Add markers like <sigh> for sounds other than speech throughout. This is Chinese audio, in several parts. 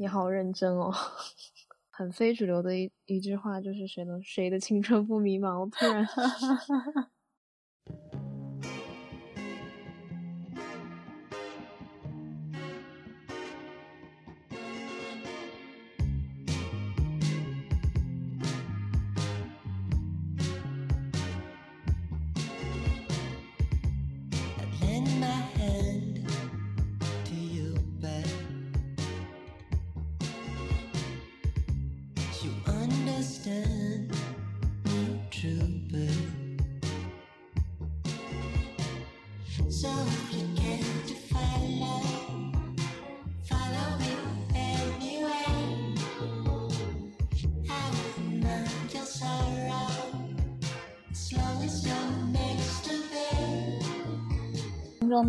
你好认真哦，<laughs> 很非主流的一一句话就是谁的谁的青春不迷茫？我突然。<laughs>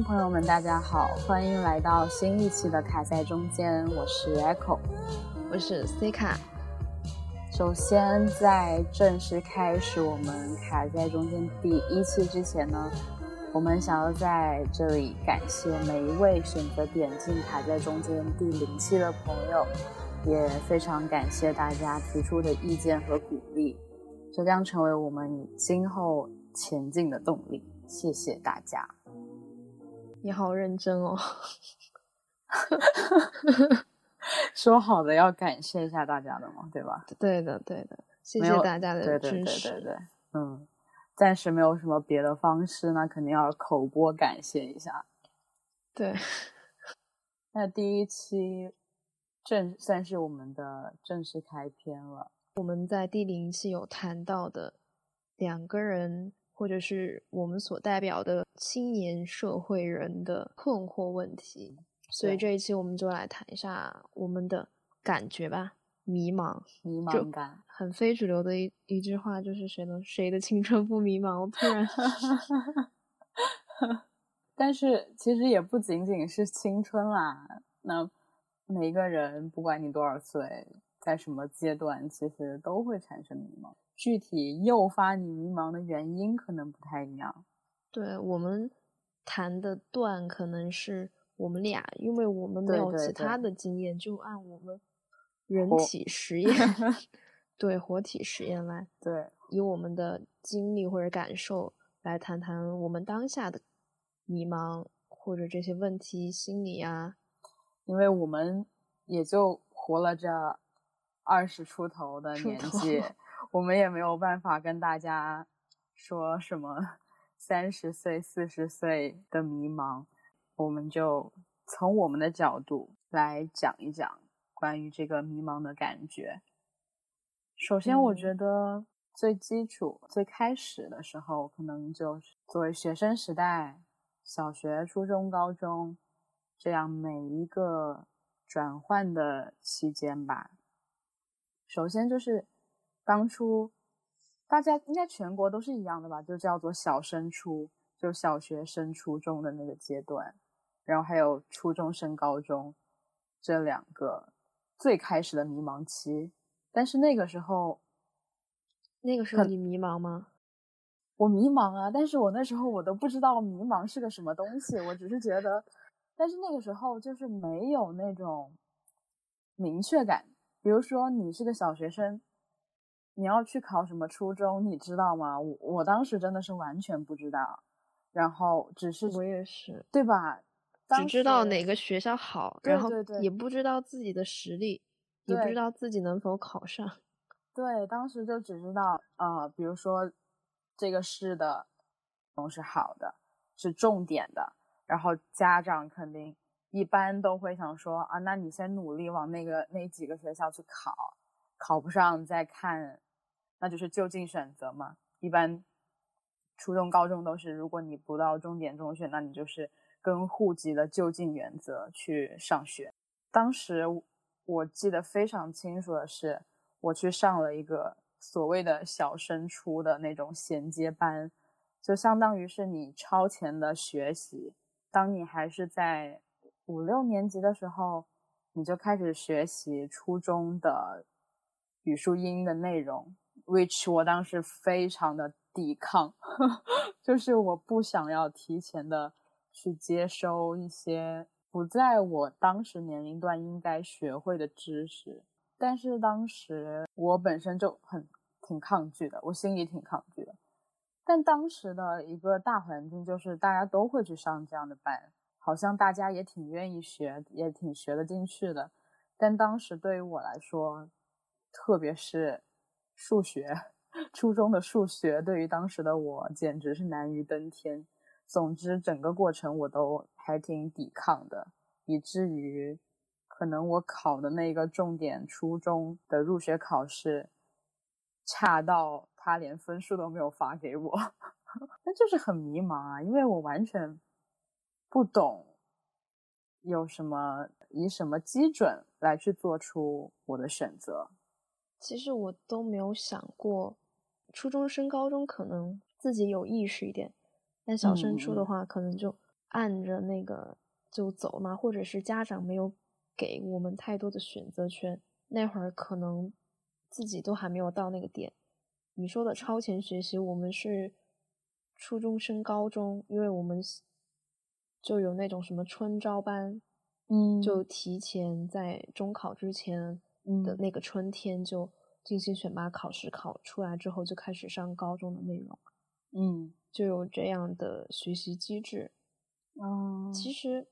朋友们，大家好，欢迎来到新一期的卡在中间，我是 Echo，我是 C 卡。首先，在正式开始我们卡在中间第一期之前呢，我们想要在这里感谢每一位选择点进卡在中间第零期的朋友，也非常感谢大家提出的意见和鼓励，这将成为我们今后前进的动力。谢谢大家。你好认真哦，<laughs> 说好的要感谢一下大家的嘛，对吧？对的，对的，谢谢大家的支持。对对对对，嗯，暂时没有什么别的方式，那肯定要口播感谢一下。对，<laughs> 那第一期正算是我们的正式开篇了。我们在第零期有谈到的两个人。或者是我们所代表的青年社会人的困惑问题，所以这一期我们就来谈一下我们的感觉吧，迷茫，迷茫感，很非主流的一一句话就是谁的谁的青春不迷茫？我突然，<laughs> 但是其实也不仅仅是青春啦，那每一个人不管你多少岁，在什么阶段，其实都会产生迷茫。具体诱发你迷茫的原因可能不太一样。对我们谈的段可能是我们俩，因为我们没有其他的经验，就按我们人体实 <laughs> 验，对活体实验来，对以我们的经历或者感受来谈谈我们当下的迷茫或者这些问题心理啊。因为我们也就活了这二十出头的年纪。我们也没有办法跟大家说什么三十岁、四十岁的迷茫，我们就从我们的角度来讲一讲关于这个迷茫的感觉。首先，我觉得最基础、最开始的时候，可能就是作为学生时代，小学、初中、高中这样每一个转换的期间吧。首先就是。当初大家应该全国都是一样的吧，就叫做小升初，就小学升初中的那个阶段，然后还有初中升高中这两个最开始的迷茫期。但是那个时候，那个时候你迷茫吗？我迷茫啊，但是我那时候我都不知道迷茫是个什么东西，我只是觉得，但是那个时候就是没有那种明确感，比如说你是个小学生。你要去考什么初中，你知道吗？我我当时真的是完全不知道，然后只是我也是，对吧？只知道哪个学校好，然后也不知道自己的实力，也不知道自己能否考上。对，当时就只知道，呃，比如说这个市的都是好的，是重点的，然后家长肯定一般都会想说啊，那你先努力往那个那几个学校去考，考不上再看。那就是就近选择嘛，一般初中、高中都是，如果你不到重点中学，那你就是跟户籍的就近原则去上学。当时我记得非常清楚的是，我去上了一个所谓的小升初的那种衔接班，就相当于是你超前的学习。当你还是在五六年级的时候，你就开始学习初中的语数英的内容。Which 我当时非常的抵抗，<laughs> 就是我不想要提前的去接收一些不在我当时年龄段应该学会的知识。但是当时我本身就很挺抗拒的，我心里挺抗拒的。但当时的一个大环境就是大家都会去上这样的班，好像大家也挺愿意学，也挺学得进去的。但当时对于我来说，特别是数学，初中的数学对于当时的我简直是难于登天。总之，整个过程我都还挺抵抗的，以至于。可能我考的那个重点初中的入学考试，差到他连分数都没有发给我，<laughs> 那就是很迷茫啊，因为我完全不懂有什么以什么基准来去做出我的选择。其实我都没有想过，初中升高中可能自己有意识一点，但小升初的话，可能就按着那个就走嘛，或者是家长没有。给我们太多的选择权，那会儿可能自己都还没有到那个点。你说的超前学习，我们是初中升高中，因为我们就有那种什么春招班，嗯，就提前在中考之前的那个春天就进行选拔考试，考出来之后就开始上高中的内容，嗯，就有这样的学习机制。嗯，其实。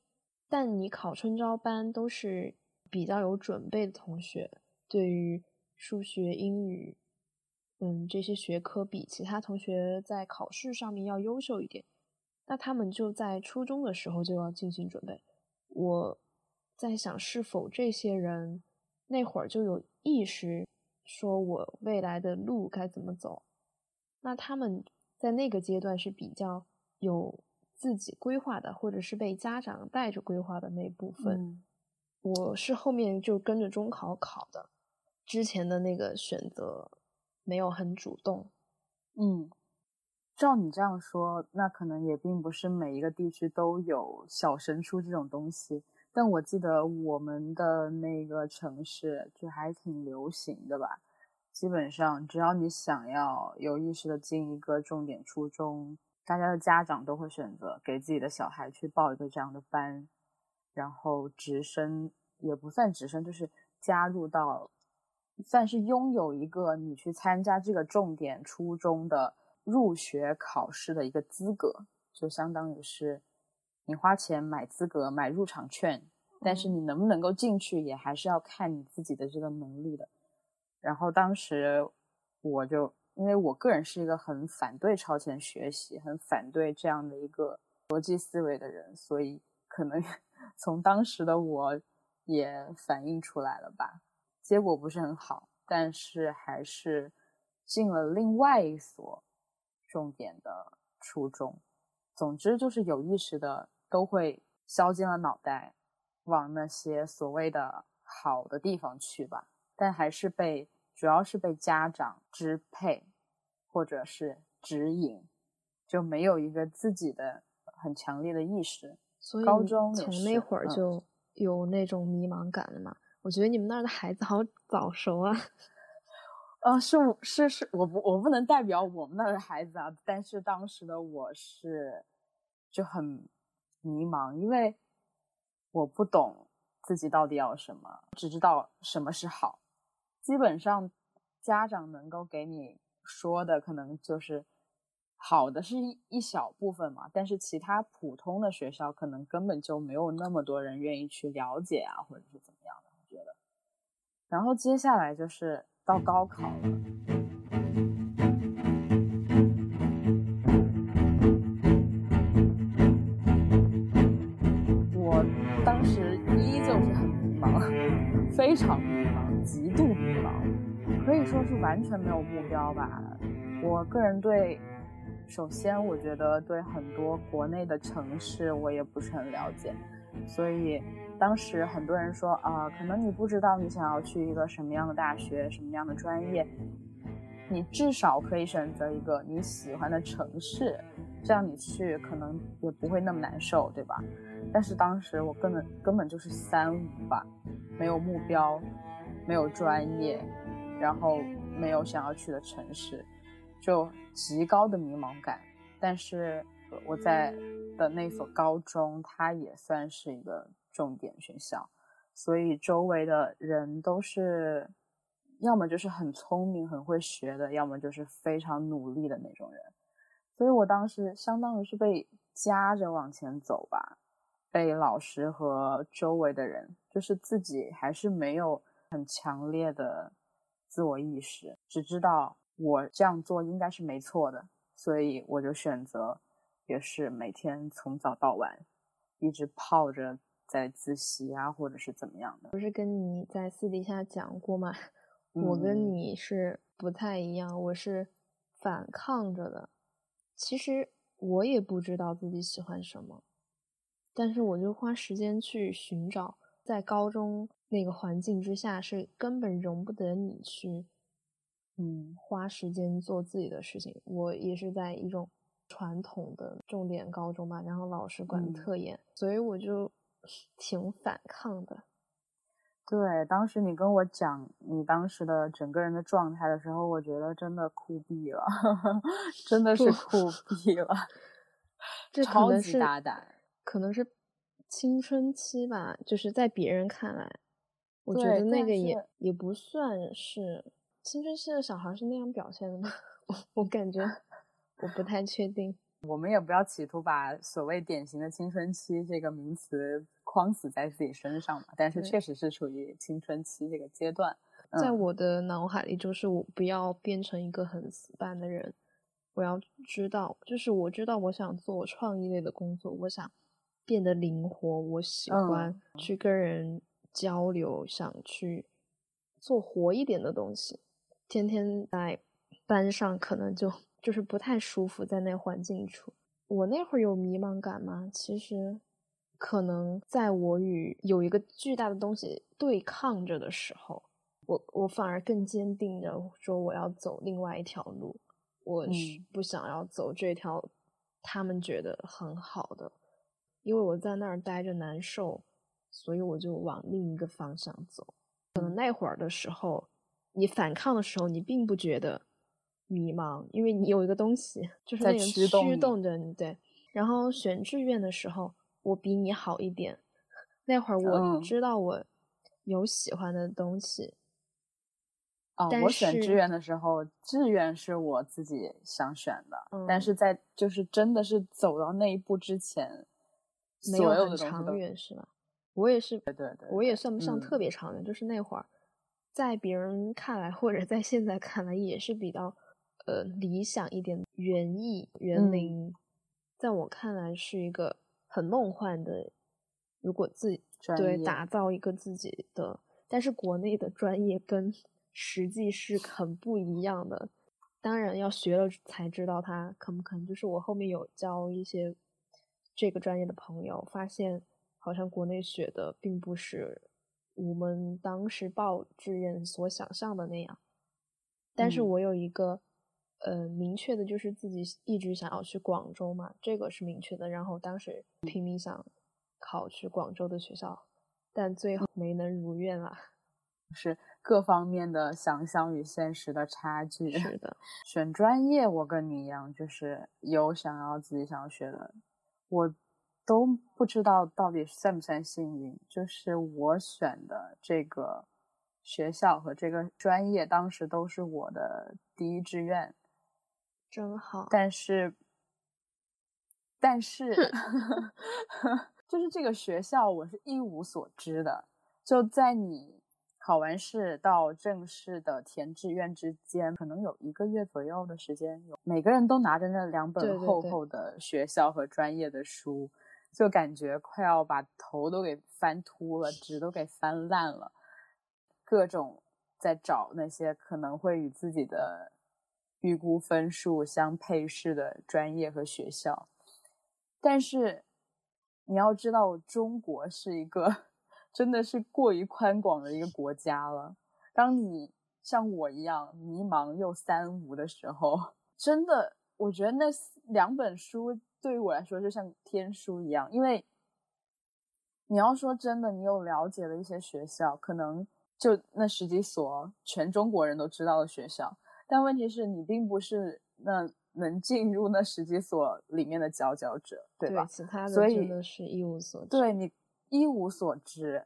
但你考春招班都是比较有准备的同学，对于数学、英语，嗯，这些学科比其他同学在考试上面要优秀一点，那他们就在初中的时候就要进行准备。我在想，是否这些人那会儿就有意识，说我未来的路该怎么走？那他们在那个阶段是比较有。自己规划的，或者是被家长带着规划的那部分，我是后面就跟着中考考的，之前的那个选择没有很主动。嗯，照你这样说，那可能也并不是每一个地区都有小升初这种东西。但我记得我们的那个城市就还挺流行的吧，基本上只要你想要有意识的进一个重点初中。大家的家长都会选择给自己的小孩去报一个这样的班，然后直升也不算直升，就是加入到，算是拥有一个你去参加这个重点初中的入学考试的一个资格，就相当于是你花钱买资格、买入场券，但是你能不能够进去也还是要看你自己的这个能力的。然后当时我就。因为我个人是一个很反对超前学习、很反对这样的一个逻辑思维的人，所以可能 <laughs> 从当时的我也反映出来了吧。结果不是很好，但是还是进了另外一所重点的初中。总之就是有意识的都会削尖了脑袋往那些所谓的好的地方去吧，但还是被。主要是被家长支配，或者是指引，就没有一个自己的很强烈的意识。所以高中从那会儿就有那种迷茫感了嘛？我觉得你们那儿的孩子好早熟啊！啊，<laughs> 是是是，我不我不能代表我们那儿的孩子啊，但是当时的我是就很迷茫，因为我不懂自己到底要什么，只知道什么是好。基本上，家长能够给你说的可能就是好的是一一小部分嘛，但是其他普通的学校可能根本就没有那么多人愿意去了解啊，或者是怎么样的，我觉得。然后接下来就是到高考了，迷茫，非常迷茫，极度迷茫。可以说是完全没有目标吧。我个人对，首先我觉得对很多国内的城市我也不是很了解，所以当时很多人说啊，可能你不知道你想要去一个什么样的大学，什么样的专业，你至少可以选择一个你喜欢的城市，这样你去可能也不会那么难受，对吧？但是当时我根本根本就是三无吧，没有目标，没有专业。然后没有想要去的城市，就极高的迷茫感。但是我在的那所高中，它也算是一个重点学校，所以周围的人都是要么就是很聪明、很会学的，要么就是非常努力的那种人。所以我当时相当于是被夹着往前走吧，被老师和周围的人，就是自己还是没有很强烈的自我意识，只知道我这样做应该是没错的，所以我就选择，也是每天从早到晚，一直泡着在自习啊，或者是怎么样的。不是跟你在私底下讲过吗？我跟你是不太一样，我是反抗着的。其实我也不知道自己喜欢什么，但是我就花时间去寻找。在高中那个环境之下，是根本容不得你去，嗯，花时间做自己的事情。我也是在一种传统的重点高中吧，然后老师管的特严，所以我就挺反抗的。对，当时你跟我讲你当时的整个人的状态的时候，我觉得真的酷毙了，<laughs> 真的是酷毙了，这超级大胆，可能是青春期吧，就是在别人看来，我觉得那个也也不算是青春期的小孩是那样表现的吗？<laughs> 我我感觉我不太确定。<laughs> 我们也不要企图把所谓典型的青春期这个名词框死在自己身上嘛，但是确实是处于青春期这个阶段。在我的脑海里，就是我不要变成一个很死板的人，我要知道，就是我知道我想做创意类的工作，我想变得灵活，我喜欢去跟人交流，想去做活一点的东西。天天在班上，可能就。就是不太舒服，在那环境处。我那会儿有迷茫感吗？其实，可能在我与有一个巨大的东西对抗着的时候，我我反而更坚定的说我要走另外一条路，我是不想要走这条他们觉得很好的，因为我在那儿待着难受，所以我就往另一个方向走。可能那会儿的时候，你反抗的时候，你并不觉得。迷茫，因为你有一个东西，就是那个驱动着你。对，然后选志愿的时候，我比你好一点。那会儿我知道我有喜欢的东西。哦，我选志愿的时候，志愿是我自己想选的，但是在就是真的是走到那一步之前，没有很长远是吧？我也是，对对对，我也算不上特别长远，就是那会儿，在别人看来或者在现在看来也是比较。呃，理想一点园艺园林，在我看来是一个很梦幻的。如果自己对打造一个自己的，但是国内的专业跟实际是很不一样的。当然要学了才知道它可不可能。就是我后面有教一些这个专业的朋友，发现好像国内学的并不是我们当时报志愿所想象的那样。但是我有一个。呃，明确的就是自己一直想要去广州嘛，这个是明确的。然后当时拼命想考去广州的学校，但最后没能如愿啊。<laughs> 是各方面的想象与现实的差距。是的，选专业我跟你一样，就是有想要自己想要学的，我都不知道到底算不算幸运。就是我选的这个学校和这个专业，当时都是我的第一志愿。真好，但是，但是，<laughs> 就是这个学校我是一无所知的。就在你考完试到正式的填志愿之间，可能有一个月左右的时间，有每个人都拿着那两本厚厚的学校和专业的书，就感觉快要把头都给翻秃了，纸都给翻烂了，各种在找那些可能会与自己的。预估分数相配适的专业和学校，但是你要知道，中国是一个真的是过于宽广的一个国家了。当你像我一样迷茫又三无的时候，真的，我觉得那两本书对于我来说就像天书一样。因为你要说真的，你有了解了一些学校，可能就那十几所全中国人都知道的学校。但问题是你并不是那能进入那十几所里面的佼佼者，对吧？其他的真的是一无所知。对你，一无所知。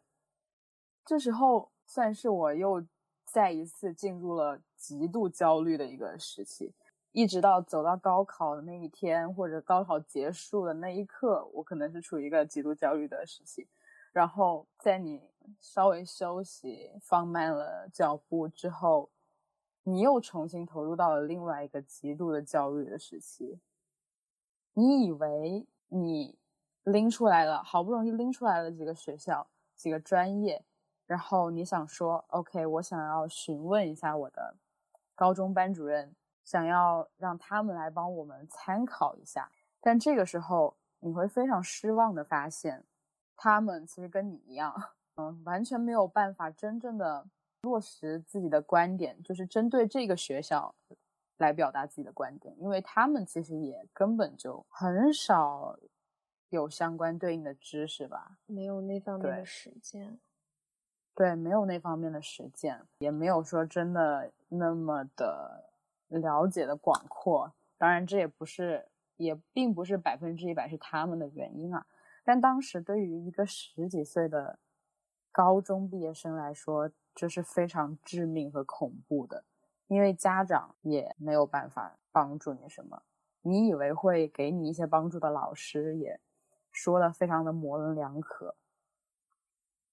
这时候算是我又再一次进入了极度焦虑的一个时期，一直到走到高考的那一天或者高考结束的那一刻，我可能是处于一个极度焦虑的时期。然后在你稍微休息、放慢了脚步之后，你又重新投入到了另外一个极度的焦虑的时期。你以为你拎出来了，好不容易拎出来了几个学校、几个专业，然后你想说，OK，我想要询问一下我的高中班主任，想要让他们来帮我们参考一下。但这个时候，你会非常失望的发现。他们其实跟你一样，嗯，完全没有办法真正的落实自己的观点，就是针对这个学校来表达自己的观点，因为他们其实也根本就很少有相关对应的知识吧，没有那方面的实践，对，没有那方面的实践，也没有说真的那么的了解的广阔。当然，这也不是，也并不是百分之一百是他们的原因啊。但当时对于一个十几岁的高中毕业生来说，这是非常致命和恐怖的，因为家长也没有办法帮助你什么。你以为会给你一些帮助的老师也说的非常的模棱两可，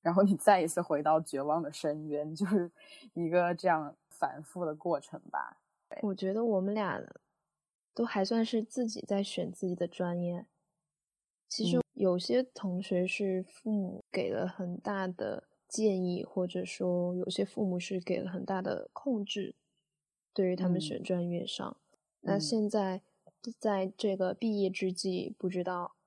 然后你再一次回到绝望的深渊，就是一个这样反复的过程吧。我觉得我们俩都还算是自己在选自己的专业。其实有些同学是父母给了很大的建议，或者说有些父母是给了很大的控制，对于他们选专业上。那现在在这个毕业之际，不知道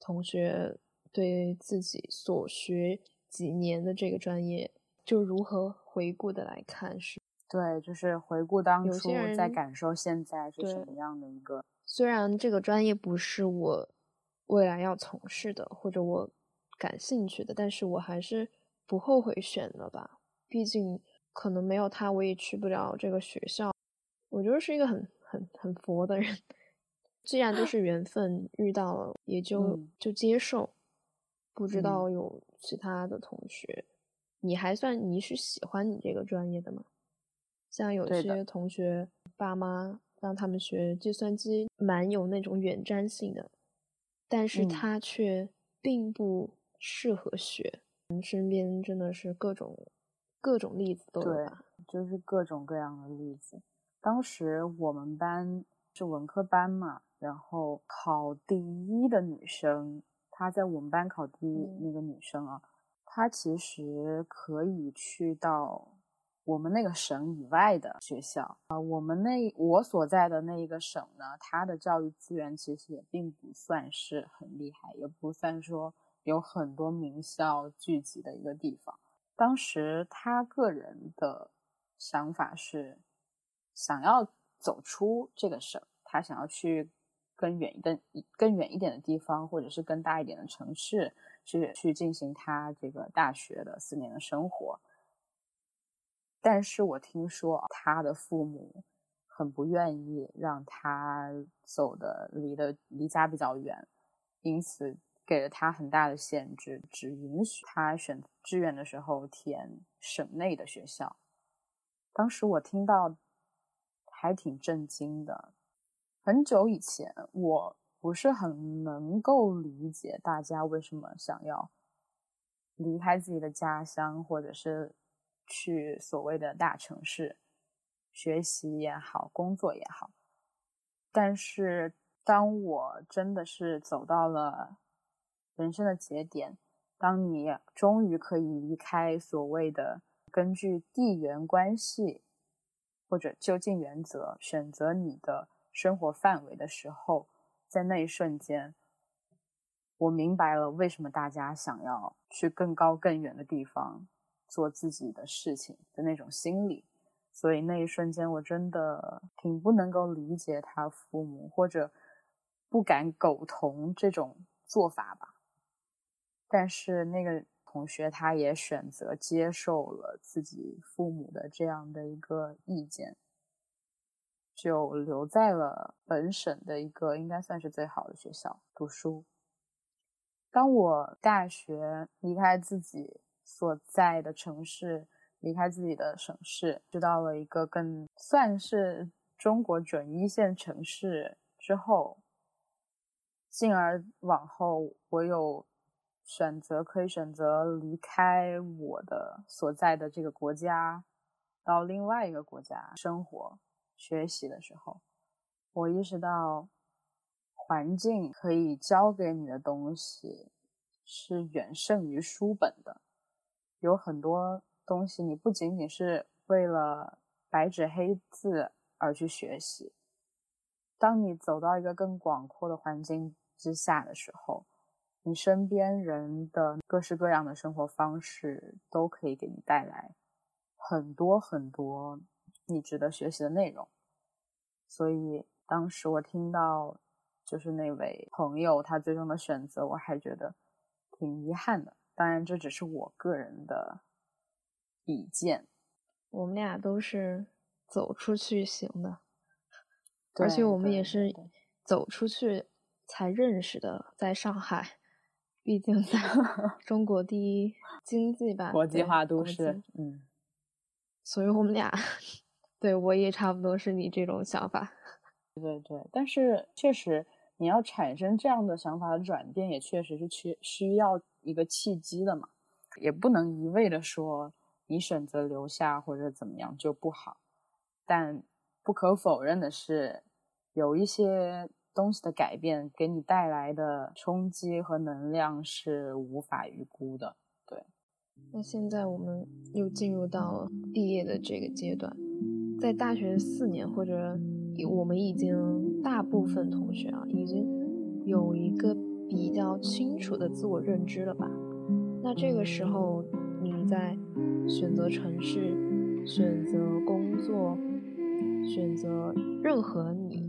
同学对自己所学几年的这个专业，就如何回顾的来看是？对，就是回顾当初，在感受现在是什么样的一个。虽然这个专业不是我。未来要从事的或者我感兴趣的，但是我还是不后悔选了吧。毕竟可能没有他，我也去不了这个学校。我觉得是一个很很很佛的人。既然都是缘分遇到了，也就就接受。不知道有其他的同学，你还算你是喜欢你这个专业的吗？像有些同学爸妈让他们学计算机，蛮有那种远瞻性的。但是他却并不适合学。身边真的是各种各种例子都有，就是各种各样的例子。当时我们班是文科班嘛，然后考第一的女生，她在我们班考第一那个女生啊，她其实可以去到。我们那个省以外的学校啊，我们那我所在的那一个省呢，它的教育资源其实也并不算是很厉害，也不算说有很多名校聚集的一个地方。当时她个人的想法是，想要走出这个省，他想要去更远一、更远一点的地方，或者是更大一点的城市，去去进行他这个大学的四年的生活。但是我听说他的父母很不愿意让他走的离的离家比较远，因此给了他很大的限制，只允许他选志愿的时候填省内的学校。当时我听到还挺震惊的。很久以前，我不是很能够理解大家为什么想要离开自己的家乡，或者是。去所谓的大城市学习也好，工作也好，但是当我真的是走到了人生的节点，当你终于可以离开所谓的根据地缘关系或者就近原则选择你的生活范围的时候，在那一瞬间，我明白了为什么大家想要去更高更远的地方。做自己的事情的那种心理，所以那一瞬间我真的挺不能够理解他父母或者不敢苟同这种做法吧。但是那个同学他也选择接受了自己父母的这样的一个意见，就留在了本省的一个应该算是最好的学校读书。当我大学离开自己所在的城市，离开自己的省市，去到了一个更算是中国准一线城市之后，进而往后我有选择，可以选择离开我的所在的这个国家，到另外一个国家生活、学习的时候，我意识到。环境可以教给你的东西是远胜于书本的，有很多东西你不仅仅是为了白纸黑字而去学习。当你走到一个更广阔的环境之下的时候，你身边人的各式各样的生活方式都可以给你带来很多很多你值得学习的内容。所以当时我听到。就是那位朋友，他最终的选择，我还觉得挺遗憾的。当然，这只是我个人的意见。我们俩都是走出去行的，而且我们也是走出去才认识的。在上海，毕竟在 <laughs> 中国第一经济吧，国际化都市，嗯，所以我们俩对我也差不多是你这种想法。<laughs> 对对，但是确实。你要产生这样的想法的转变，也确实是需需要一个契机的嘛，也不能一味的说你选择留下或者怎么样就不好。但不可否认的是，有一些东西的改变给你带来的冲击和能量是无法预估的。对，那现在我们又进入到了毕业的这个阶段，在大学四年或者。我们已经大部分同学啊，已经有一个比较清楚的自我认知了吧？那这个时候，你在选择城市、选择工作、选择任何你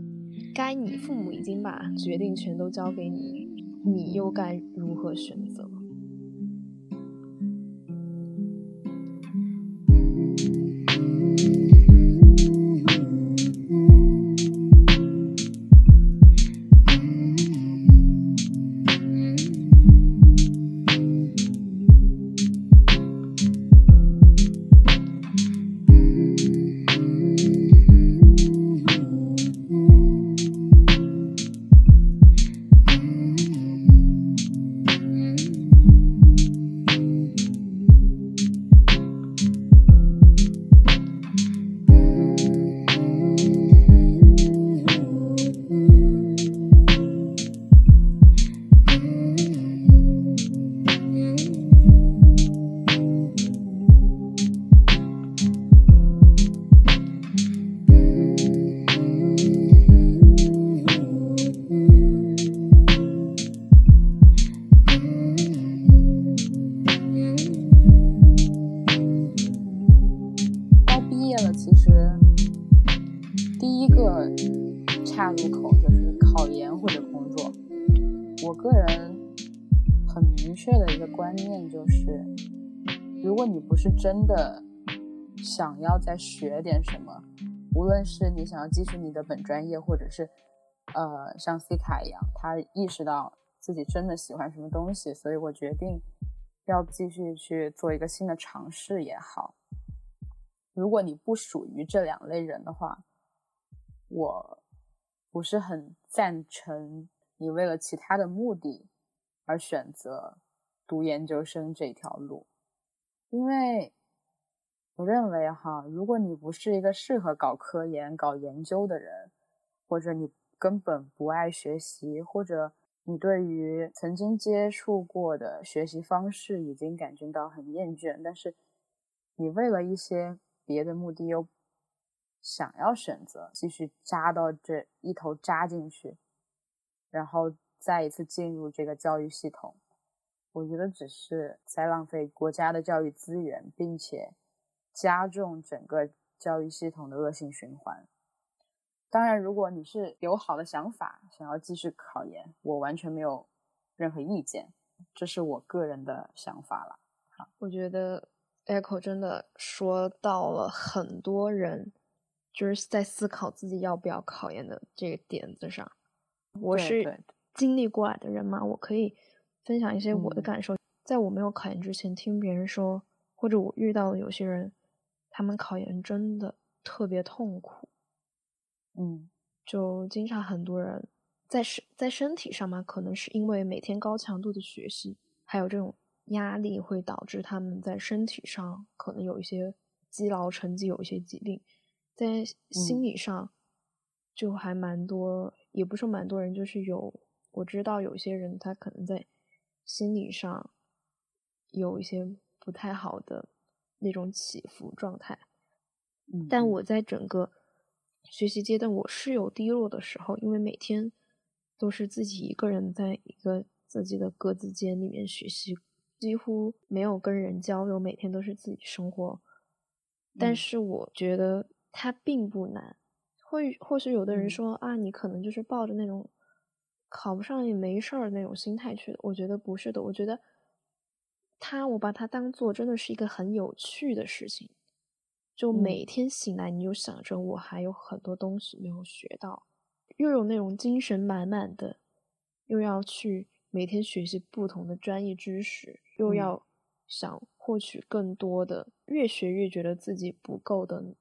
该你父母已经把决定权都交给你，你又该如何选择？真的想要再学点什么，无论是你想要继续你的本专业，或者是呃像 C 卡一样，他意识到自己真的喜欢什么东西，所以我决定要继续去做一个新的尝试也好。如果你不属于这两类人的话，我不是很赞成你为了其他的目的而选择读研究生这条路。因为我认为哈，如果你不是一个适合搞科研、搞研究的人，或者你根本不爱学习，或者你对于曾经接触过的学习方式已经感觉到很厌倦，但是你为了一些别的目的又想要选择继续扎到这一头扎进去，然后再一次进入这个教育系统。我觉得只是在浪费国家的教育资源，并且加重整个教育系统的恶性循环。当然，如果你是有好的想法，想要继续考研，我完全没有任何意见。这是我个人的想法了。好，我觉得 Echo 真的说到了很多人就是在思考自己要不要考研的这个点子上。我是经历过来的人嘛，我可以。分享一些我的嗯。感受。在我没有考研之前，听别人说，或者我遇到的有些人，他们考研真的特别痛苦，嗯。就经常很多人在身在身体上嘛，可能是因为每天高强度的学习，还有这种压力，会导致他们在身体上可能有一些积劳成疾，有一些疾病，在心嗯。理上就还蛮多，也不是蛮多人，就是有我知道有些人他可能在心理上有一些不太好的那种起伏状态。但我在整个学习阶段，我是有低落的时候，因为每天都是自己一个人在一个自己的格子间里面学习，几乎没有跟人交流，每天都是自己生活。但嗯是我觉得它并不难，会或许有的人嗯说、啊，你可能就是抱着那种考不上也没事儿那种心态去的，我觉得不是的，我觉得他我把它当做真的是一个很有趣的事情。就嗯每天醒来，你就想着我还有很多东西没有学到，又有那种精神满满的，又要去每天学习不同的专业知识，又嗯要想获取更多的，越学越觉得自己不够的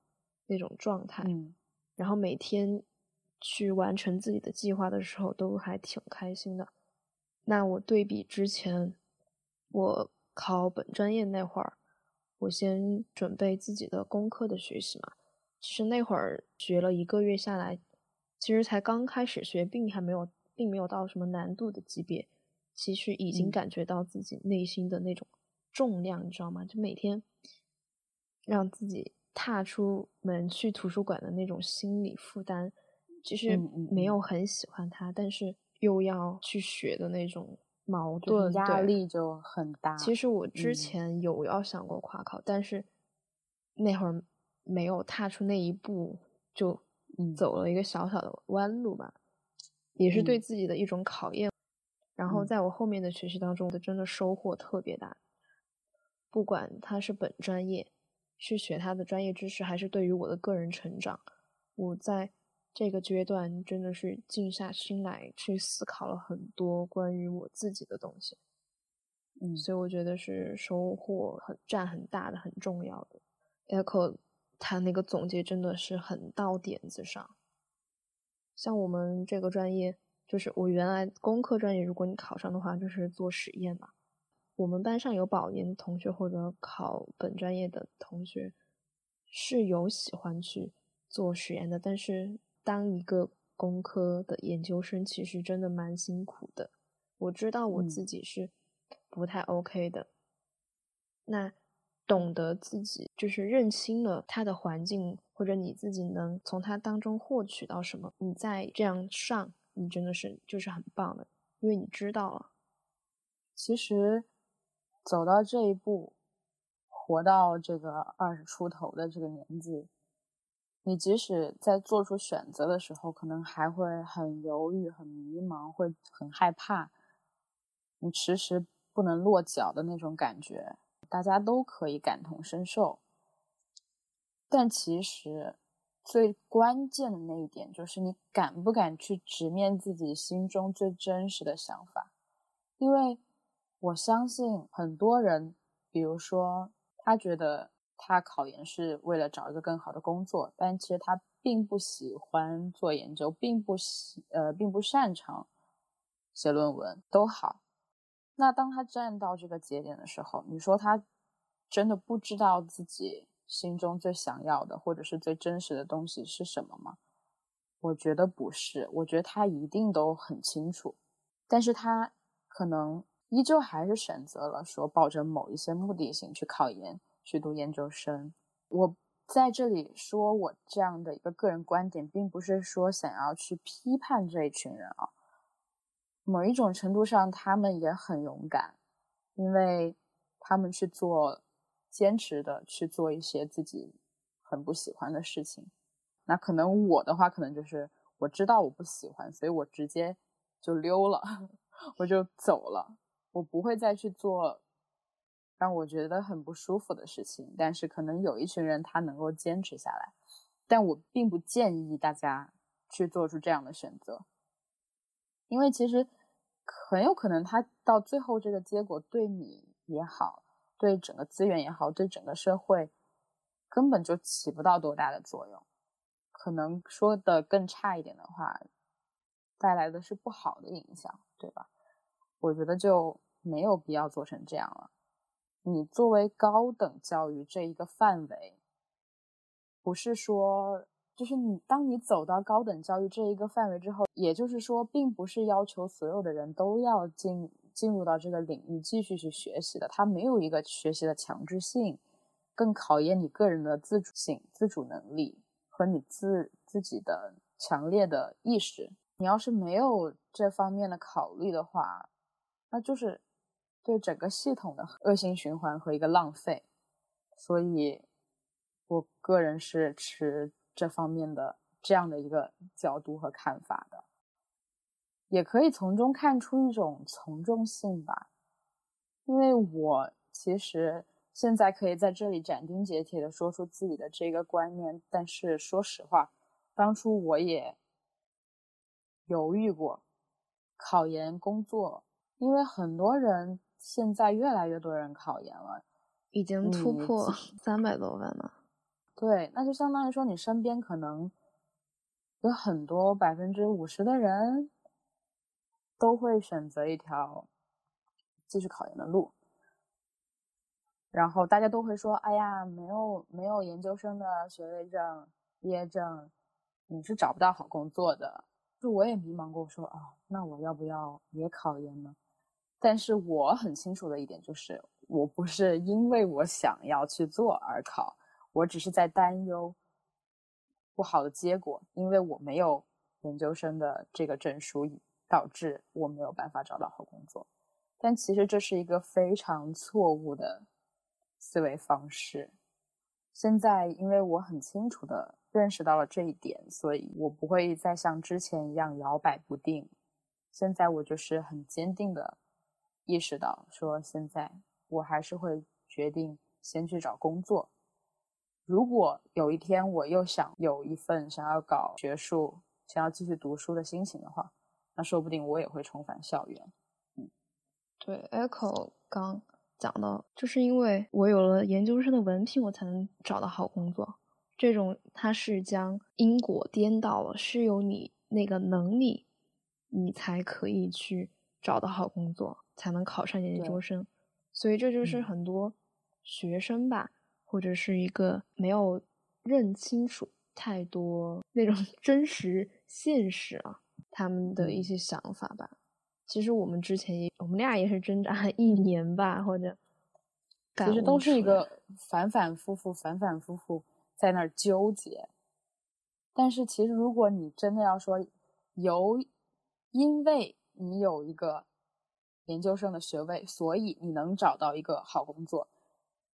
那种状态。嗯然后每天去完成自己的计划的时候，都还挺开心的。那我对比之前，我考本专业那会儿，我先准备自己的工科的学习嘛。其实那会儿学了一个月下来，其实才刚开始学，并还没有，并没有到什么难度的级别。其实已经嗯感觉到自己内心的那种重量，你知道吗？就每天让自己踏出门去图书馆的那种心理负担，其实没有很喜欢它，但是又要去学的那种矛盾，对压力就很大。其实我之嗯前有要想过跨考，但是那会儿没有踏出那一步，就嗯走了一个小小的弯路吧，也是对嗯自己的一种考验。然后嗯在我后面的学习当中，我真的收获特别大。不管他是本专业，是学他的专业知识，还是对于我的个人成长，我在这个阶段真的是静下心来去思考了很多关于我自己的东西。嗯所以我觉得是收获很占很大的、很重要的。Echo 他那个总结真的是很到点子上。像我们这个专业，就是我原来工科专业，如果你考上的话，就是做实验嘛。我们班上有保研同学或者考本专业的同学，是有喜欢去做实验的，但是当一个工科的研究生，其实真的蛮辛苦的。我知道我嗯自己是不太 OK 的。那懂得自己就是认清了他的环境，或者你自己能从他当中获取到什么，你再这样上，你真的是就是很棒的，因为你知道了。其实走到这一步，活到这个二十出头的这个年纪，你即使在做出选择的时候，可能还会很犹豫、很迷茫，会很害怕，你迟迟不能落脚的那种感觉，大家都可以感同身受。但其实最关键的那一点，就是你敢不敢去直面自己心中最真实的想法，因为。我相信很多人，比如说他觉得他考研是为了找一个更好的工作，但其实他并不喜欢做研究，并不喜呃并不擅长写论文，都好。那当他站到这个节点的时候，你说他真的不知道自己心中最想要的或者是最真实的东西是什么吗？我觉得不是，我觉得他一定都很清楚，但是他可能。依旧还是选择了说抱着某一些目的性去考研、去读研究生。我在这里说我这样的一个个人观点，并不是说想要去批判这一群人啊。某一种程度上，他们也很勇敢，因为他们去做坚持的去做一些自己很不喜欢的事情。那可能我的话，可能就是我知道我不喜欢，所以我直接就溜了，<laughs> 我就走了。我不会再去做让我觉得很不舒服的事情，但是可能有一群人他能够坚持下来，但我并不建议大家去做出这样的选择，因为其实很有可能他到最后这个结果对你也好，对整个资源也好，对整个社会根本就起不到多大的作用。可能说的更差一点的话，带来的是不好的影响，对吧？我觉得就没有必要做成这样了。你作为高等教育这一个范围，不是说。就是你，当你走到高等教育这一个范围之后，也就是说，并不是要求所有的人都要进进入到这个领域继续去学习的，它没有一个学习的强制性，更考验你个人的自主性、自主能力和你自自己的强烈的意识。你要是没有这方面的考虑的话，那就是对整个系统的恶性循环和一个浪费。所以，我个人是持。这方面的这样的一个角度和看法的，也可以从中看出一种从众性吧。因为我其实现在可以在这里斩钉截铁的说出自己的这个观念，但是说实话，当初我也犹豫过考研工作，因为很多人现在越来越多人考研了，已经突破 <laughs> 三百多万了。对，那就相当于说，你身边可能有很多百分之五十的人都会选择一条继续考研的路，然后大家都会说：“哎呀，没有没有研究生的学位证、毕业证，你是找不到好工作的。”就我也迷茫过，说：“啊，那我要不要也考研呢？”但是我很清楚的一点就是，我不是因为我想要去做而考。我只是在担忧不好的结果，因为我没有研究生的这个证书，导致我没有办法找到好工作。但其实这是一个非常错误的思维方式。现在，因为我很清楚的认识到了这一点，所以我不会再像之前一样摇摆不定。现在我就是很坚定的意识到，说现在我还是会决定先去找工作。如果有一天我又想有一份想要搞学术、想要继续读书的心情的话，那说不定我也会重返校园。嗯，对，Echo 刚讲到，就是因为我有了研究生的文凭，我才能找到好工作。这种它是将因果颠倒了，是有你那个能力，你才可以去找到好工作，才能考上研究生。所以这就是很多学生吧。或者是一个没有认清楚太多那种 <laughs> 真实现实啊，他们的一些想法吧。其实我们之前也，我们俩也是挣扎 <laughs> 一年吧，或者其实都是一个反反复复、反反复复在那儿纠结。但是其实如果你真的要说由，因为你有一个研究生的学位，所以你能找到一个好工作，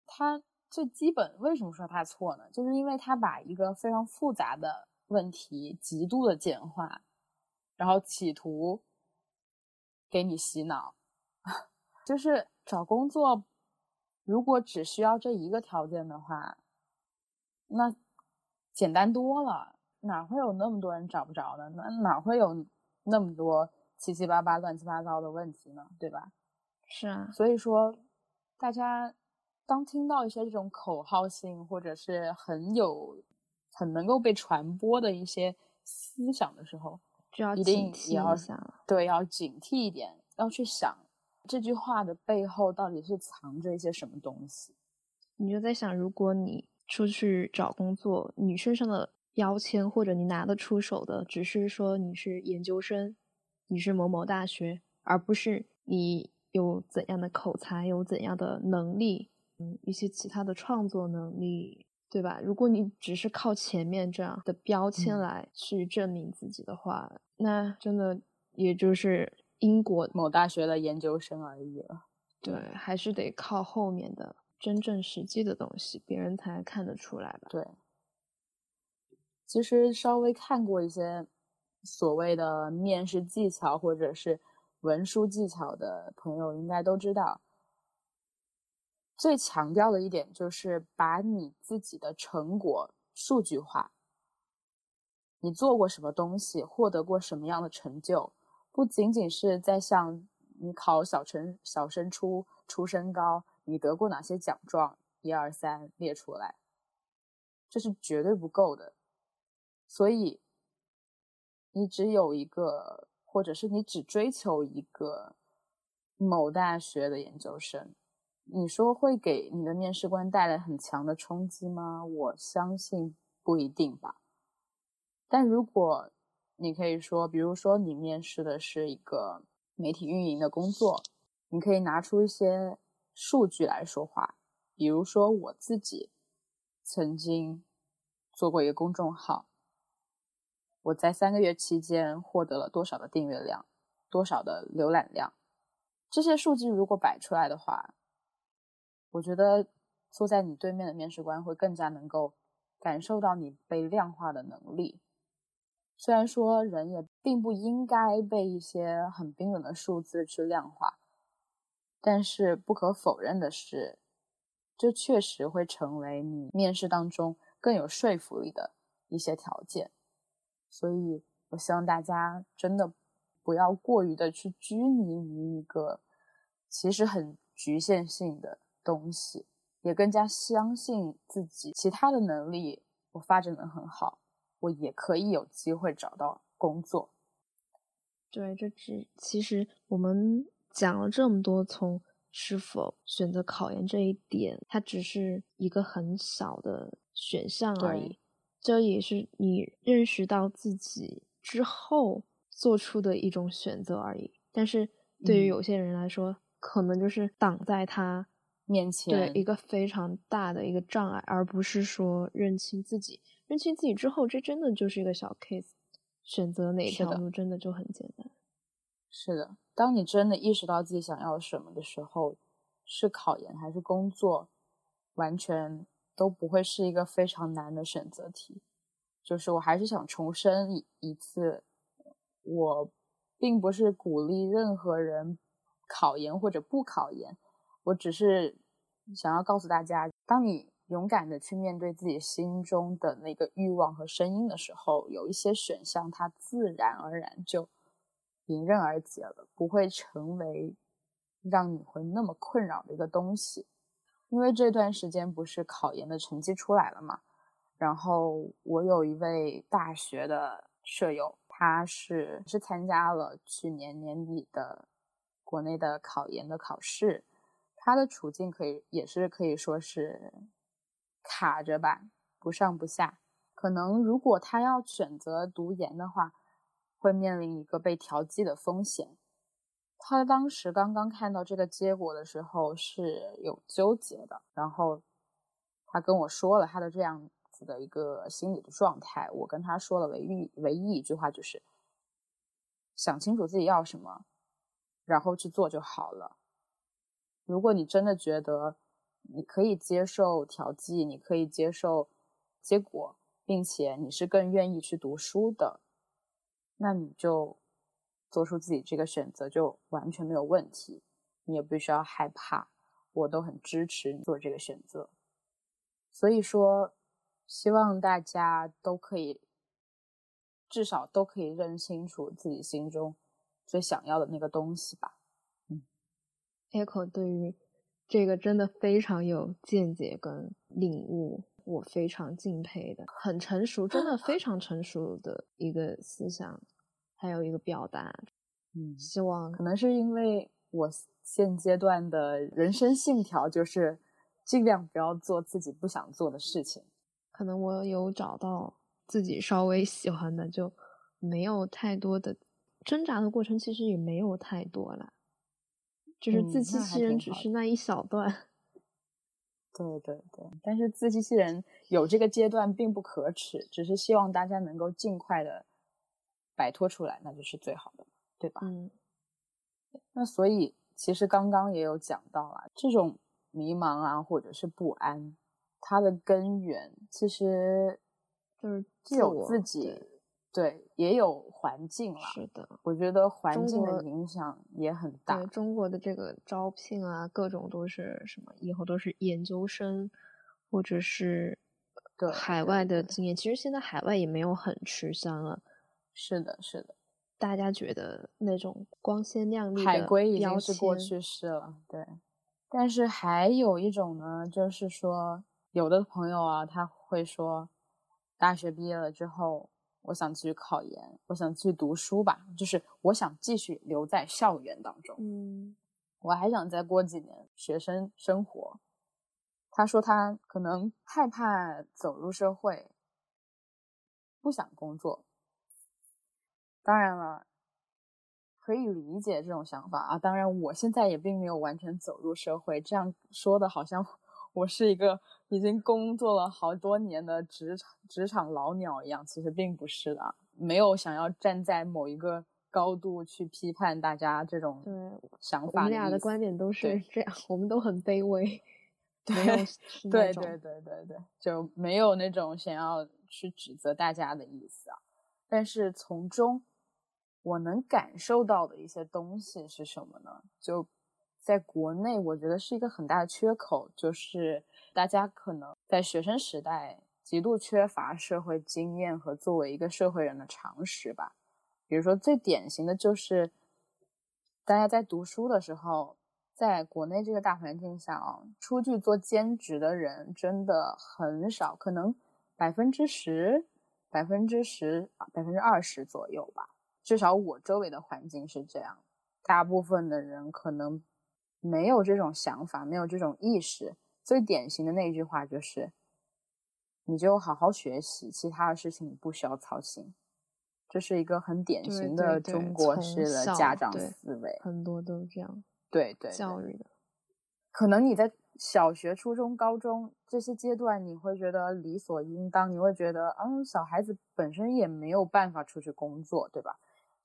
他。最基本为什么说他错呢？就是因为他把一个非常复杂的问题极度的简化，然后企图给你洗脑。<laughs> 就是找工作，如果只需要这一个条件的话，那简单多了，哪会有那么多人找不着呢？那哪会有那么多七七八八、乱七八糟的问题呢？对吧？是啊，所以说大家。当听到一些这种口号性或者是很有、很能够被传播的一些思想的时候，就要警惕一下了。对，要警惕一点，要去想这句话的背后到底是藏着一些什么东西。你就在想，如果你出去找工作，你身上的标签或者你拿得出手的，只是说你是研究生，你是某某大学，而不是你有怎样的口才，有怎样的能力。嗯，一些其他的创作能力，对吧？如果你只是靠前面这样的标签来去证明自己的话，那真的也就是英国某大学的研究生而已了。对，还是得靠后面的真正实际的东西，别人才看得出来吧？对。其实稍微看过一些所谓的面试技巧或者是文书技巧的朋友，应该都知道。最强调的一点就是把你自己的成果数据化。你做过什么东西，获得过什么样的成就，不仅仅是在像你考小升小升初初升高，你得过哪些奖状，一二三列出来，这是绝对不够的。所以，你只有一个，或者是你只追求一个某大学的研究生，你说会给你的面试官带来很强的冲击吗？我相信不一定吧。但如果你可以说，比如说你面试的是一个媒体运营的工作，你可以拿出一些数据来说话。比如说我自己曾经做过一个公众号，我在三个月期间获得了多少的订阅量，多少的浏览量，这些数据如果摆出来的话，我觉得坐在你对面的面试官会更加能够感受到你被量化的能力。虽然说人也并不应该被一些很冰冷的数字去量化，但是不可否认的是，这确实会成为你面试当中更有说服力的一些条件。所以，我希望大家真的不要过于的去拘泥于一个其实很局限性的东西，也更加相信自己其他的能力，我发展的很好。我也可以有机会找到工作。对，这只其实我们讲了这么多，从是否选择考研这一点，它只是一个很小的选项而已。这也是你认识到自己之后做出的一种选择而已。但是对于有些人来说，可能就是挡在他面前，对一个非常大的一个障碍，而不是说认清自己。认清自己之后，这真的就是一个小 case，选择哪条路真的就很简单。是的，当你真的意识到自己想要什么的时候，是考研还是工作，完全都不会是一个非常难的选择题。就是我还是想重申一一次，我并不是鼓励任何人考研或者不考研，我只是想要告诉大家，当你。勇敢的去面对自己心中的那个欲望和声音的时候，有一些选项它自然而然就迎刃而解了，不会成为让你会那么困扰的一个东西。因为这段时间不是考研的成绩出来了嘛，然后我有一位大学的舍友，他是是参加了去年年底的国内的考研的考试，他的处境可以也是可以说是。卡着吧，不上不下。可能如果他要选择读研的话，会面临一个被调剂的风险。他当时刚刚看到这个结果的时候是有纠结的，然后他跟我说了他的这样子的一个心理的状态。我跟他说了唯一唯一一句话就是：想清楚自己要什么，然后去做就好了。如果你真的觉得，你可以接受调剂，你可以接受结果，并且你是更愿意去读书的，那你就做出自己这个选择就完全没有问题，你也不需要害怕，我都很支持你做这个选择。所以说，希望大家都可以，至少都可以认清楚自己心中最想要的那个东西吧。嗯，Echo 对于。这个真的非常有见解跟领悟，我非常敬佩的，很成熟，真的非常成熟的一个思想，还有一个表达。嗯，希望可能是因为我现阶段的人生信条就是尽量不要做自己不想做的事情。可能我有找到自己稍微喜欢的，就没有太多的挣扎的过程，其实也没有太多了。就是自欺欺人，只是那一小段。<laughs> 对对对，但是自欺欺人有这个阶段并不可耻，只是希望大家能够尽快的摆脱出来，那就是最好的，对吧？嗯。那所以其实刚刚也有讲到了，这种迷茫啊，或者是不安，它的根源其实就是既有自己。对，也有环境了。是的，我觉得环境的影响也很大。对中国的这个招聘啊，各种都是什么，以后都是研究生，或者是对海外的经验。其实现在海外也没有很吃香了。是的，是的。大家觉得那种光鲜亮丽海归已经是过去式了，对。但是还有一种呢，就是说，有的朋友啊，他会说，大学毕业了之后，我想去考研，我想去读书吧，就是我想继续留在校园当中，嗯我还想再过几年学生生活。他说他可能害怕走入社会，不想工作。当然了，可以理解这种想法啊。当然，我现在也并没有完全走入社会，这样说的好像我是一个已经工作了好多年的职场职场老鸟一样，其实并不是的，没有想要站在某一个高度去批判大家这种对想法我们俩的观点都是对这样，我们都很卑微，<laughs> 对对对对对对，就没有那种想要去指责大家的意思啊。但是从中我能感受到的一些东西是什么呢？就在国内，我觉得是一个很大的缺口，就是大家可能在学生时代极度缺乏社会经验和作为一个社会人的常识吧。比如说，最典型的就是大家在读书的时候，在国内这个大环境下啊，出去做兼职的人真的很少，可能百分之十、百分之十、百分之二十左右吧。至少我周围的环境是这样，大部分的人可能没有这种想法，没有这种意识。最典型的那句话就是：“你就好好学习，其他的事情你不需要操心。”这是一个很典型的中国式的家长对思维。很多都这样对对，对教育的。可能你在小学、初中、高中这些阶段，你会觉得理所应当，你会觉得，嗯，小孩子本身也没有办法出去工作，对吧？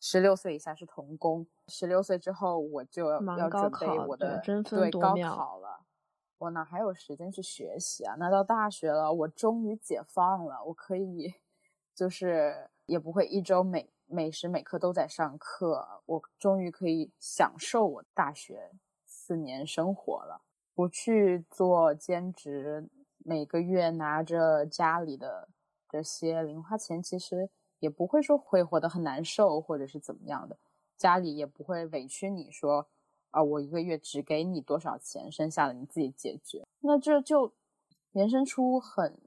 十六岁以下是童工，十六岁之后我就要准备我的对高考了，我哪还有时间去学习啊？那到大学了，我终于解放了，我可以就是也不会一周每每时每刻都在上课，我终于可以享受我大学四年生活了。不去做兼职，每个月拿着家里的这些零花钱，其实也不会说会活得很难受，或者是怎么样的，家里也不会委屈你说，啊，我一个月只给你多少钱，剩下的你自己解决。那这就延伸出很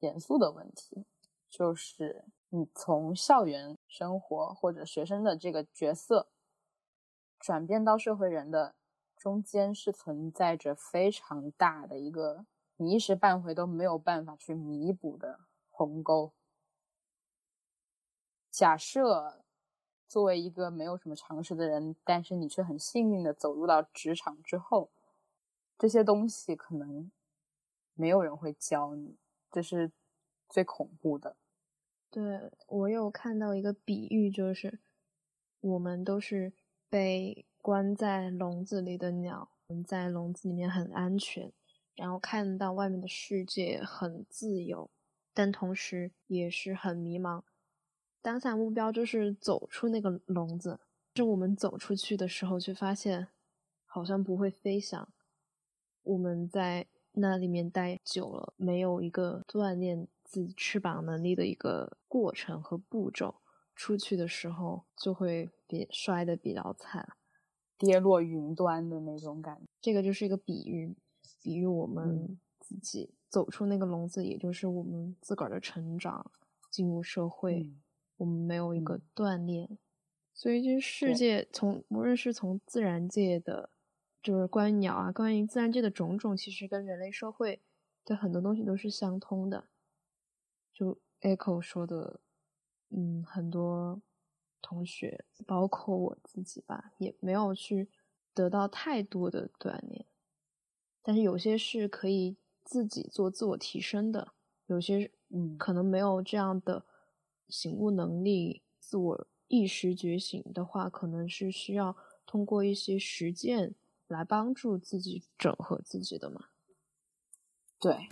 严肃的问题，就是你从校园生活或者学生的这个角色转变到社会人的中间，是存在着非常大的一个你一时半会都没有办法去弥补的鸿沟。假设作为一个没有什么常识的人，但是你却很幸运的走入到职场之后，这些东西可能没有人会教你，这是最恐怖的。对我有看到一个比喻，就是我们都是被关在笼子里的鸟，我们在笼子里面很安全，然后看到外面的世界很自由，但同时也是很迷茫。当下目标就是走出那个笼子，是我们走出去的时候，却发现好像不会飞翔。我们在那里面待久了，没有一个锻炼自己翅膀能力的一个过程和步骤，出去的时候就会比摔得比较惨。跌落云端的那种感觉。这个就是一个比喻，比喻我们嗯自己走出那个笼子，也就是我们自个儿的成长，进入社会，嗯我们没有一个嗯。锻炼，所以这世界从无论是从自然界的，就是关于鸟啊，关于自然界的种种，其实跟人类社会的很多东西都是相通的。就 Echo 说的，嗯，很多同学，包括我自己吧，也没有去得到太多的锻炼，但是有些是可以自己做自我提升的，有些嗯。可能没有这样的醒悟能力、自我意识觉醒的话，可能是需要通过一些实践来帮助自己整合自己的嘛。对。